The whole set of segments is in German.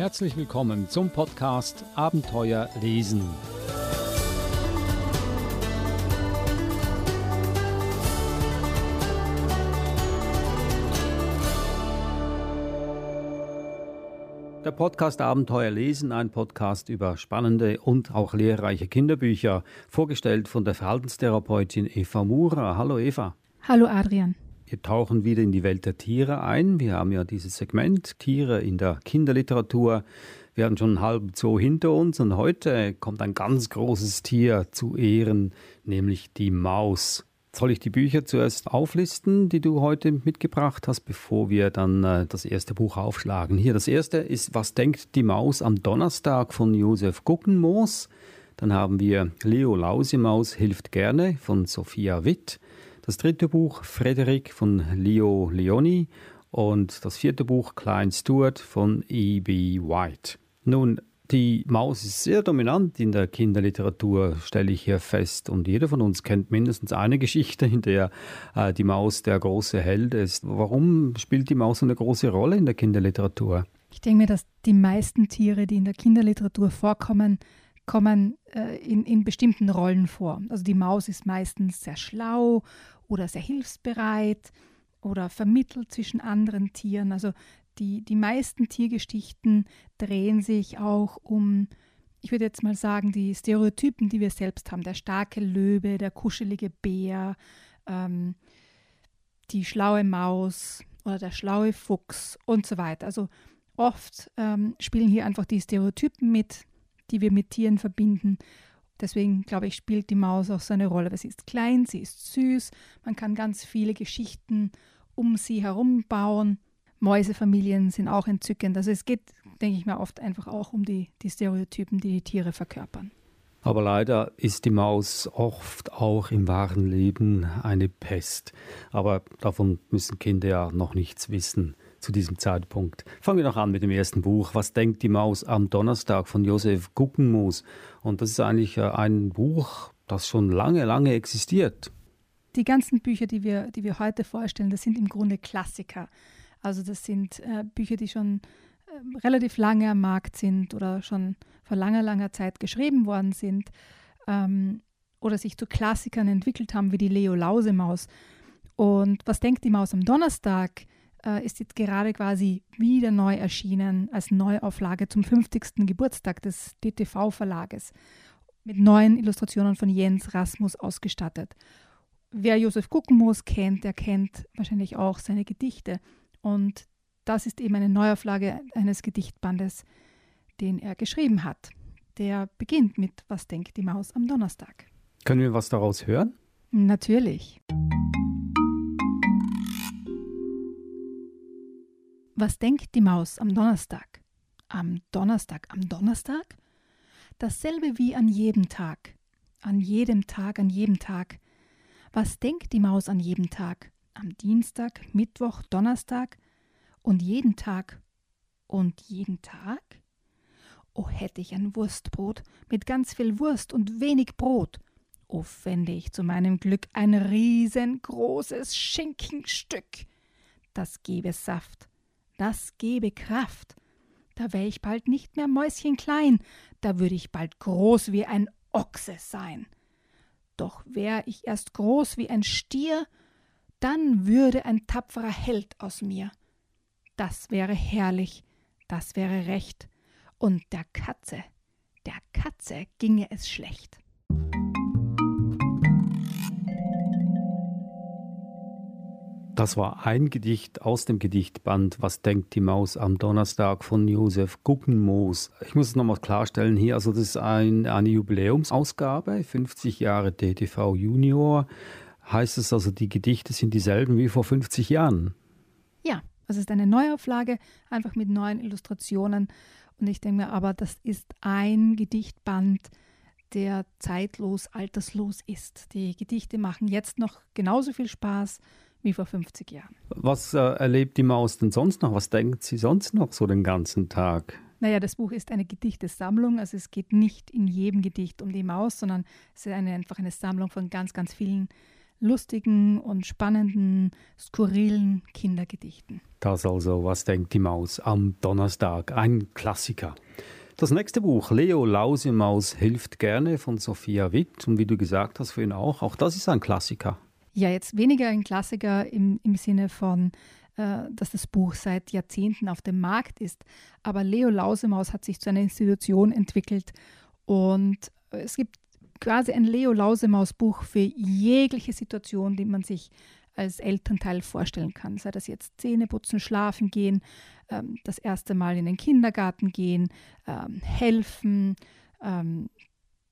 Herzlich willkommen zum Podcast Abenteuer lesen. Der Podcast Abenteuer lesen, ein Podcast über spannende und auch lehrreiche Kinderbücher, vorgestellt von der Verhaltenstherapeutin Eva Mura. Hallo Eva. Hallo Adrian. Wir tauchen wieder in die Welt der Tiere ein. Wir haben ja dieses Segment Tiere in der Kinderliteratur. Wir haben schon einen halben Zoo hinter uns und heute kommt ein ganz großes Tier zu Ehren, nämlich die Maus. Soll ich die Bücher zuerst auflisten, die du heute mitgebracht hast, bevor wir dann äh, das erste Buch aufschlagen? Hier, das erste ist Was denkt die Maus am Donnerstag von Josef Guckenmoos. Dann haben wir Leo Lausemaus hilft gerne von Sophia Witt. Das dritte Buch Frederik von Leo Leoni und das vierte Buch Klein Stuart von E.B. White. Nun, die Maus ist sehr dominant in der Kinderliteratur, stelle ich hier fest. Und jeder von uns kennt mindestens eine Geschichte, in der äh, die Maus der große Held ist. Warum spielt die Maus eine große Rolle in der Kinderliteratur? Ich denke mir, dass die meisten Tiere, die in der Kinderliteratur vorkommen, kommen äh, in, in bestimmten Rollen vor. Also die Maus ist meistens sehr schlau oder sehr hilfsbereit oder vermittelt zwischen anderen Tieren. Also die, die meisten Tiergeschichten drehen sich auch um, ich würde jetzt mal sagen, die Stereotypen, die wir selbst haben. Der starke Löwe, der kuschelige Bär, ähm, die schlaue Maus oder der schlaue Fuchs und so weiter. Also oft ähm, spielen hier einfach die Stereotypen mit, die wir mit Tieren verbinden. Deswegen glaube ich, spielt die Maus auch so eine Rolle. sie ist klein, sie ist süß, man kann ganz viele Geschichten um sie herum bauen. Mäusefamilien sind auch entzückend. Also es geht, denke ich mal, oft einfach auch um die, die Stereotypen, die die Tiere verkörpern. Aber leider ist die Maus oft auch im wahren Leben eine Pest. Aber davon müssen Kinder ja noch nichts wissen zu diesem Zeitpunkt. Fangen wir noch an mit dem ersten Buch. Was denkt die Maus am Donnerstag von Josef Guckenmoos? Und das ist eigentlich äh, ein Buch, das schon lange, lange existiert. Die ganzen Bücher, die wir, die wir heute vorstellen, das sind im Grunde Klassiker. Also das sind äh, Bücher, die schon äh, relativ lange am Markt sind oder schon vor langer, langer Zeit geschrieben worden sind ähm, oder sich zu Klassikern entwickelt haben, wie die Leo Lausemaus. Und was denkt die Maus am Donnerstag? Äh, ist jetzt gerade quasi wieder neu erschienen als Neuauflage zum 50. Geburtstag des DTV-Verlages mit neuen Illustrationen von Jens Rasmus ausgestattet. Wer Josef Guckenmoos kennt, der kennt wahrscheinlich auch seine Gedichte. Und das ist eben eine Neuauflage eines Gedichtbandes, den er geschrieben hat. Der beginnt mit Was denkt die Maus am Donnerstag? Können wir was daraus hören? Natürlich. Was denkt die Maus am Donnerstag? Am Donnerstag, am Donnerstag? Dasselbe wie an jedem Tag. An jedem Tag, an jedem Tag. Was denkt die Maus an jedem Tag? Am Dienstag, Mittwoch, Donnerstag und jeden Tag. Und jeden Tag? Oh, hätte ich ein Wurstbrot mit ganz viel Wurst und wenig Brot. Oh, fände ich zu meinem Glück ein riesengroßes Schinkenstück. Das gäbe Saft das gebe Kraft. Da wär ich bald nicht mehr mäuschenklein, da würde ich bald groß wie ein Ochse sein. Doch wär ich erst groß wie ein Stier, dann würde ein tapferer Held aus mir. Das wäre herrlich, das wäre recht, und der Katze, der Katze ginge es schlecht. Das war ein Gedicht aus dem Gedichtband Was denkt die Maus am Donnerstag von Josef Guckenmoos. Ich muss es nochmal klarstellen hier, also das ist ein, eine Jubiläumsausgabe, 50 Jahre DTV Junior. Heißt es also, die Gedichte sind dieselben wie vor 50 Jahren? Ja, es ist eine Neuauflage, einfach mit neuen Illustrationen. Und ich denke mir aber, das ist ein Gedichtband, der zeitlos, alterslos ist. Die Gedichte machen jetzt noch genauso viel Spaß wie vor 50 Jahren. Was äh, erlebt die Maus denn sonst noch? Was denkt sie sonst noch so den ganzen Tag? Naja, das Buch ist eine Gedichtesammlung. Also es geht nicht in jedem Gedicht um die Maus, sondern es ist eine, einfach eine Sammlung von ganz, ganz vielen lustigen und spannenden, skurrilen Kindergedichten. Das also, was denkt die Maus am Donnerstag? Ein Klassiker. Das nächste Buch, Leo Lausemaus hilft gerne von Sophia Witt. Und wie du gesagt hast vorhin auch, auch das ist ein Klassiker. Ja, jetzt weniger ein Klassiker im, im Sinne von, äh, dass das Buch seit Jahrzehnten auf dem Markt ist. Aber Leo Lausemaus hat sich zu einer Institution entwickelt und es gibt quasi ein Leo Lausemaus Buch für jegliche Situation, die man sich als Elternteil vorstellen kann. Sei das jetzt Zähne putzen, schlafen gehen, ähm, das erste Mal in den Kindergarten gehen, ähm, helfen, ähm,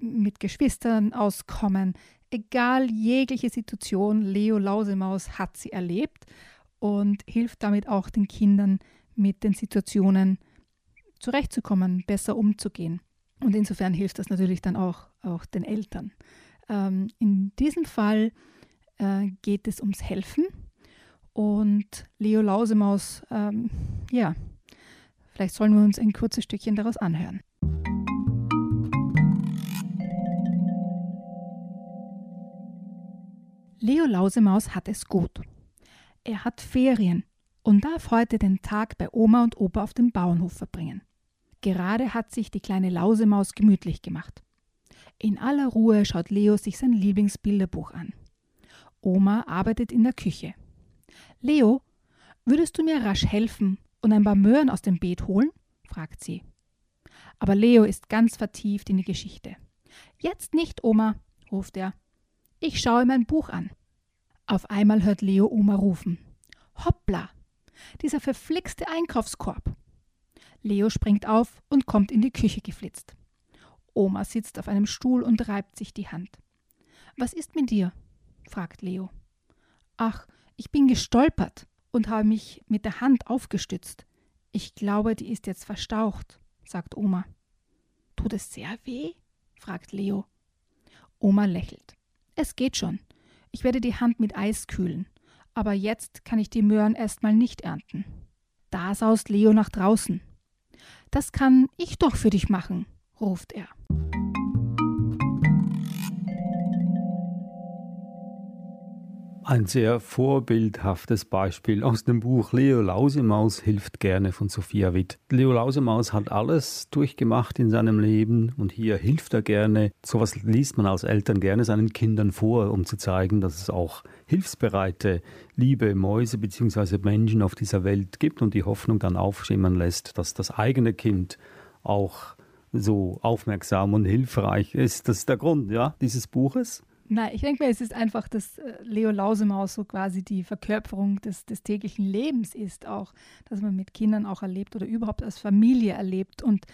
mit Geschwistern auskommen. Egal, jegliche Situation, Leo Lausemaus hat sie erlebt und hilft damit auch den Kindern mit den Situationen zurechtzukommen, besser umzugehen. Und insofern hilft das natürlich dann auch, auch den Eltern. Ähm, in diesem Fall äh, geht es ums Helfen und Leo Lausemaus, ähm, ja, vielleicht sollen wir uns ein kurzes Stückchen daraus anhören. Leo Lausemaus hat es gut. Er hat Ferien und darf heute den Tag bei Oma und Opa auf dem Bauernhof verbringen. Gerade hat sich die kleine Lausemaus gemütlich gemacht. In aller Ruhe schaut Leo sich sein Lieblingsbilderbuch an. Oma arbeitet in der Küche. Leo, würdest du mir rasch helfen und ein paar Möhren aus dem Beet holen? fragt sie. Aber Leo ist ganz vertieft in die Geschichte. Jetzt nicht, Oma, ruft er. Ich schaue mein Buch an. Auf einmal hört Leo Oma rufen. Hoppla! Dieser verflixte Einkaufskorb. Leo springt auf und kommt in die Küche geflitzt. Oma sitzt auf einem Stuhl und reibt sich die Hand. Was ist mit dir? fragt Leo. Ach, ich bin gestolpert und habe mich mit der Hand aufgestützt. Ich glaube, die ist jetzt verstaucht, sagt Oma. Tut es sehr weh? fragt Leo. Oma lächelt. Es geht schon. Ich werde die Hand mit Eis kühlen. Aber jetzt kann ich die Möhren erstmal nicht ernten. Da saust Leo nach draußen. Das kann ich doch für dich machen, ruft er. Ein sehr vorbildhaftes Beispiel aus dem Buch Leo Lausemaus hilft gerne von Sophia Witt. Leo Lausemaus hat alles durchgemacht in seinem Leben und hier hilft er gerne. Sowas liest man als Eltern gerne seinen Kindern vor, um zu zeigen, dass es auch hilfsbereite, liebe Mäuse bzw. Menschen auf dieser Welt gibt und die Hoffnung dann aufschimmern lässt, dass das eigene Kind auch so aufmerksam und hilfreich ist. Das ist der Grund ja, dieses Buches. Nein, ich denke mir, es ist einfach, dass äh, Leo Lausemaus so quasi die Verkörperung des, des täglichen Lebens ist, auch, dass man mit Kindern auch erlebt oder überhaupt als Familie erlebt. Und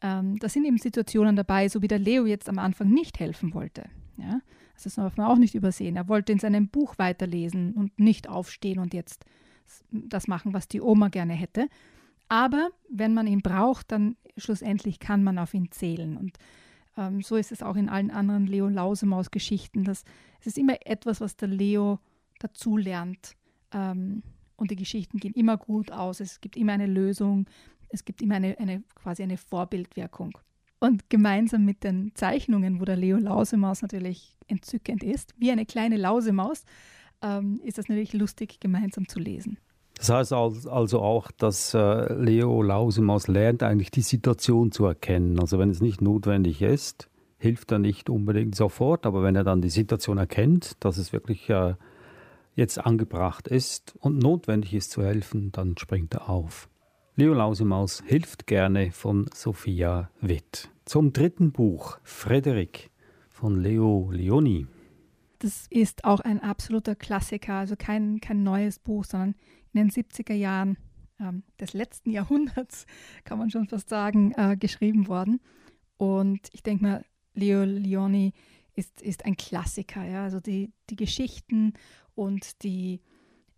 ähm, da sind eben Situationen dabei, so wie der Leo jetzt am Anfang nicht helfen wollte. Ja? Also das darf man auch nicht übersehen. Er wollte in seinem Buch weiterlesen und nicht aufstehen und jetzt das machen, was die Oma gerne hätte. Aber wenn man ihn braucht, dann schlussendlich kann man auf ihn zählen. Und ähm, so ist es auch in allen anderen Leo Lausemaus-Geschichten. Es ist immer etwas, was der Leo dazulernt. Ähm, und die Geschichten gehen immer gut aus. Es gibt immer eine Lösung. Es gibt immer eine, eine quasi eine Vorbildwirkung. Und gemeinsam mit den Zeichnungen, wo der Leo Lausemaus natürlich entzückend ist, wie eine kleine Lausemaus, ähm, ist das natürlich lustig, gemeinsam zu lesen. Das heißt also auch, dass äh, Leo Lausemaus lernt, eigentlich die Situation zu erkennen. Also wenn es nicht notwendig ist, hilft er nicht unbedingt sofort, aber wenn er dann die Situation erkennt, dass es wirklich äh, jetzt angebracht ist und notwendig ist zu helfen, dann springt er auf. Leo Lausemaus hilft gerne von Sophia Witt. Zum dritten Buch, Frederik von Leo Leoni. Das ist auch ein absoluter Klassiker, also kein, kein neues Buch, sondern in den 70er Jahren ähm, des letzten Jahrhunderts, kann man schon fast sagen, äh, geschrieben worden. Und ich denke mal, Leo Leoni ist, ist ein Klassiker. Ja? Also die, die Geschichten und die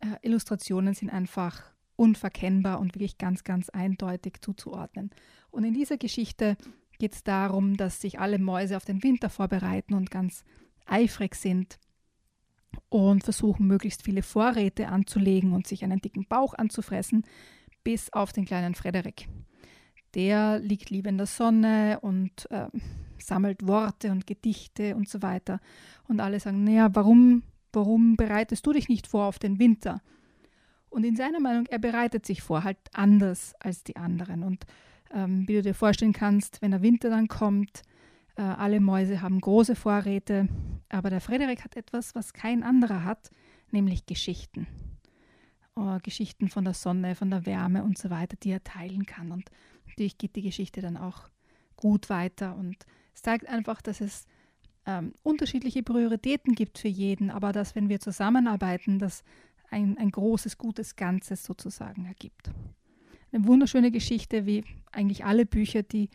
äh, Illustrationen sind einfach unverkennbar und wirklich ganz, ganz eindeutig zuzuordnen. Und in dieser Geschichte geht es darum, dass sich alle Mäuse auf den Winter vorbereiten und ganz eifrig sind und versuchen möglichst viele Vorräte anzulegen und sich einen dicken Bauch anzufressen, bis auf den kleinen Frederik. Der liegt lieber in der Sonne und äh, sammelt Worte und Gedichte und so weiter. Und alle sagen, naja, warum Warum bereitest du dich nicht vor auf den Winter? Und in seiner Meinung, er bereitet sich vor, halt anders als die anderen. Und ähm, wie du dir vorstellen kannst, wenn der Winter dann kommt, äh, alle Mäuse haben große Vorräte, aber der Frederik hat etwas, was kein anderer hat, nämlich Geschichten. Oh, Geschichten von der Sonne, von der Wärme und so weiter, die er teilen kann. Und natürlich geht die Geschichte dann auch gut weiter und es zeigt einfach, dass es ähm, unterschiedliche Prioritäten gibt für jeden, aber dass, wenn wir zusammenarbeiten, das ein, ein großes, gutes Ganzes sozusagen ergibt. Eine wunderschöne Geschichte, wie eigentlich alle Bücher, die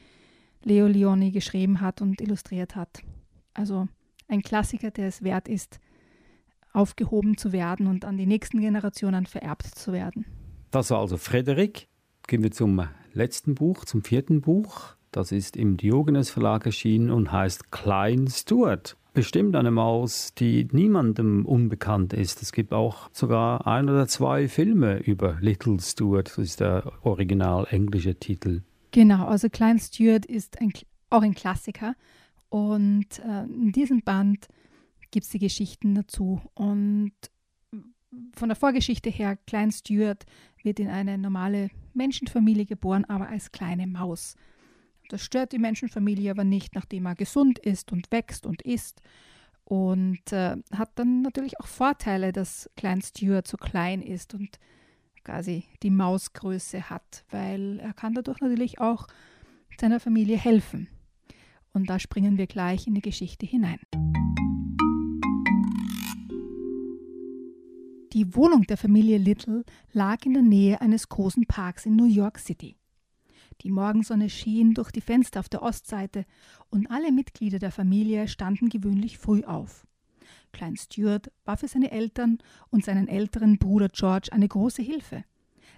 Leo Leoni geschrieben hat und illustriert hat. Also ein Klassiker, der es wert ist, aufgehoben zu werden und an die nächsten Generationen vererbt zu werden. Das war also Frederik. Gehen wir zum letzten Buch, zum vierten Buch. Das ist im Diogenes Verlag erschienen und heißt Klein Stuart. Bestimmt eine Maus, die niemandem unbekannt ist. Es gibt auch sogar ein oder zwei Filme über Little Stuart. Das ist der original englische Titel. Genau, also Klein Stuart ist ein, auch ein Klassiker. Und äh, in diesem Band gibt es die Geschichten dazu. Und von der Vorgeschichte her, Klein Stuart wird in eine normale Menschenfamilie geboren, aber als kleine Maus. Das stört die Menschenfamilie aber nicht, nachdem er gesund ist und wächst und isst. Und äh, hat dann natürlich auch Vorteile, dass Klein Stuart so klein ist und quasi die Mausgröße hat, weil er kann dadurch natürlich auch seiner Familie helfen. Und da springen wir gleich in die Geschichte hinein. Die Wohnung der Familie Little lag in der Nähe eines großen Parks in New York City. Die Morgensonne schien durch die Fenster auf der Ostseite und alle Mitglieder der Familie standen gewöhnlich früh auf. Klein Stuart war für seine Eltern und seinen älteren Bruder George eine große Hilfe.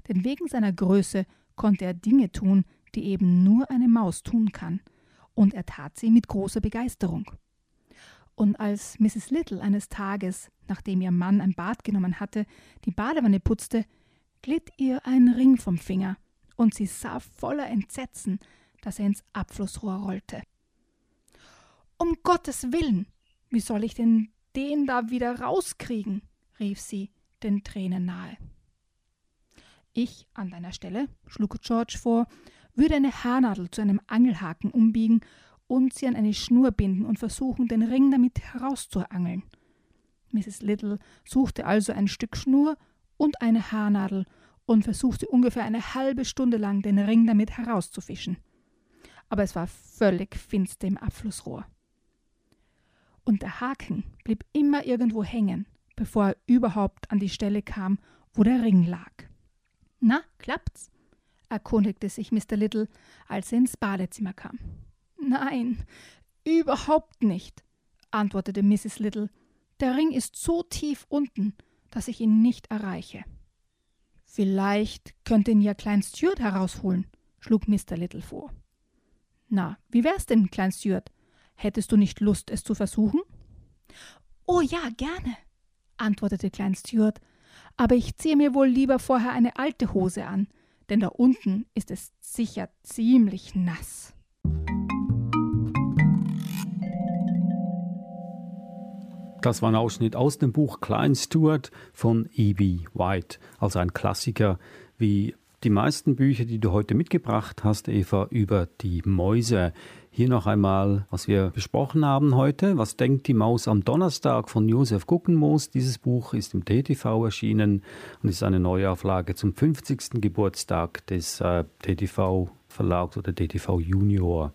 Denn wegen seiner Größe konnte er Dinge tun, die eben nur eine Maus tun kann. Und er tat sie mit großer Begeisterung. Und als Mrs. Little eines Tages, nachdem ihr Mann ein Bad genommen hatte, die Badewanne putzte, glitt ihr ein Ring vom Finger und sie sah voller Entsetzen, dass er ins Abflussrohr rollte. Um Gottes Willen, wie soll ich denn den da wieder rauskriegen? rief sie, den Tränen nahe. Ich an deiner Stelle, schlug George vor, würde eine Haarnadel zu einem Angelhaken umbiegen und sie an eine Schnur binden und versuchen, den Ring damit herauszuangeln. Mrs. Little suchte also ein Stück Schnur und eine Haarnadel und versuchte ungefähr eine halbe Stunde lang den Ring damit herauszufischen. Aber es war völlig finster im Abflussrohr. Und der Haken blieb immer irgendwo hängen, bevor er überhaupt an die Stelle kam, wo der Ring lag. Na, klappt's? erkundigte sich Mr. Little, als er ins Badezimmer kam. Nein, überhaupt nicht, antwortete Mrs. Little. Der Ring ist so tief unten, dass ich ihn nicht erreiche. Vielleicht könnte ihn ja Klein Stuart herausholen, schlug Mr. Little vor. Na, wie wär's denn, Klein Stuart? Hättest du nicht Lust, es zu versuchen? Oh ja, gerne, antwortete Klein Stuart, aber ich ziehe mir wohl lieber vorher eine alte Hose an, denn da unten ist es sicher ziemlich nass. Das war ein Ausschnitt aus dem Buch Klein Stuart von E.B. White, also ein Klassiker wie die meisten Bücher, die du heute mitgebracht hast, Eva, über die Mäuse. Hier noch einmal, was wir besprochen haben heute. Was denkt die Maus am Donnerstag von Josef Guckenmoos? Dieses Buch ist im TTV erschienen und ist eine Neuauflage zum 50. Geburtstag des äh, TTV-Verlags oder TTV Junior.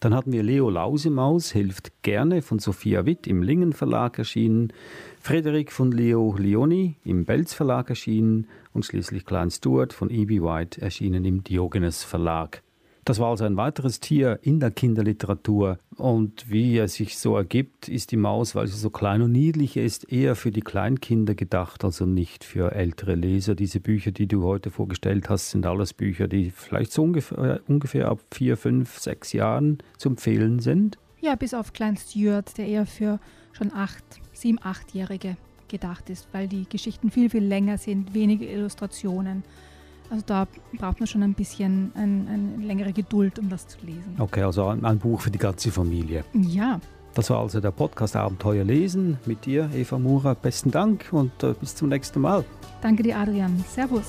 Dann hatten wir Leo Lausemaus, hilft gerne von Sophia Witt im Lingen Verlag erschienen, Frederik von Leo Leoni im Belz Verlag erschienen und schließlich Klein Stuart von E.B. White erschienen im Diogenes Verlag. Das war also ein weiteres Tier in der Kinderliteratur. Und wie es sich so ergibt, ist die Maus, weil sie so klein und niedlich ist, eher für die Kleinkinder gedacht, also nicht für ältere Leser. Diese Bücher, die du heute vorgestellt hast, sind alles Bücher, die vielleicht so ungefähr, ungefähr ab vier, fünf, sechs Jahren zu empfehlen sind. Ja, bis auf Klein Stuart, der eher für schon acht, sieben, achtjährige gedacht ist, weil die Geschichten viel, viel länger sind, wenige Illustrationen. Also da braucht man schon ein bisschen ein, eine längere Geduld, um das zu lesen. Okay, also ein, ein Buch für die ganze Familie. Ja. Das war also der Podcast Abenteuer lesen mit dir, Eva Mura. Besten Dank und äh, bis zum nächsten Mal. Danke dir, Adrian. Servus.